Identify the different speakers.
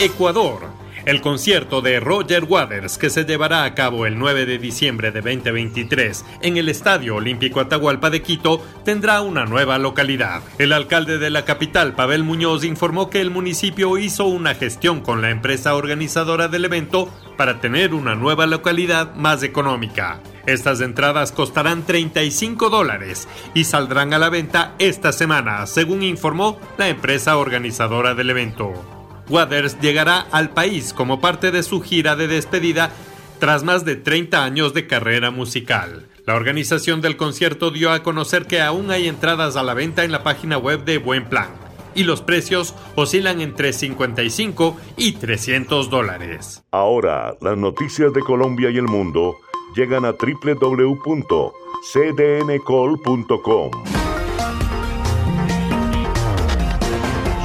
Speaker 1: Ecuador. El concierto de Roger Waters, que se llevará a cabo el 9 de diciembre de 2023 en el Estadio Olímpico Atahualpa de Quito, tendrá una nueva localidad. El alcalde de la capital, Pavel Muñoz, informó que el municipio hizo una gestión con la empresa organizadora del evento para tener una nueva localidad más económica. Estas entradas costarán 35 dólares y saldrán a la venta esta semana, según informó la empresa organizadora del evento. Waters llegará al país como parte de su gira de despedida tras más de 30 años de carrera musical. La organización del concierto dio a conocer que aún hay entradas a la venta en la página web de Buen Plan y los precios oscilan entre 55 y 300 dólares.
Speaker 2: Ahora, las noticias de Colombia y el mundo llegan a www.cdncol.com.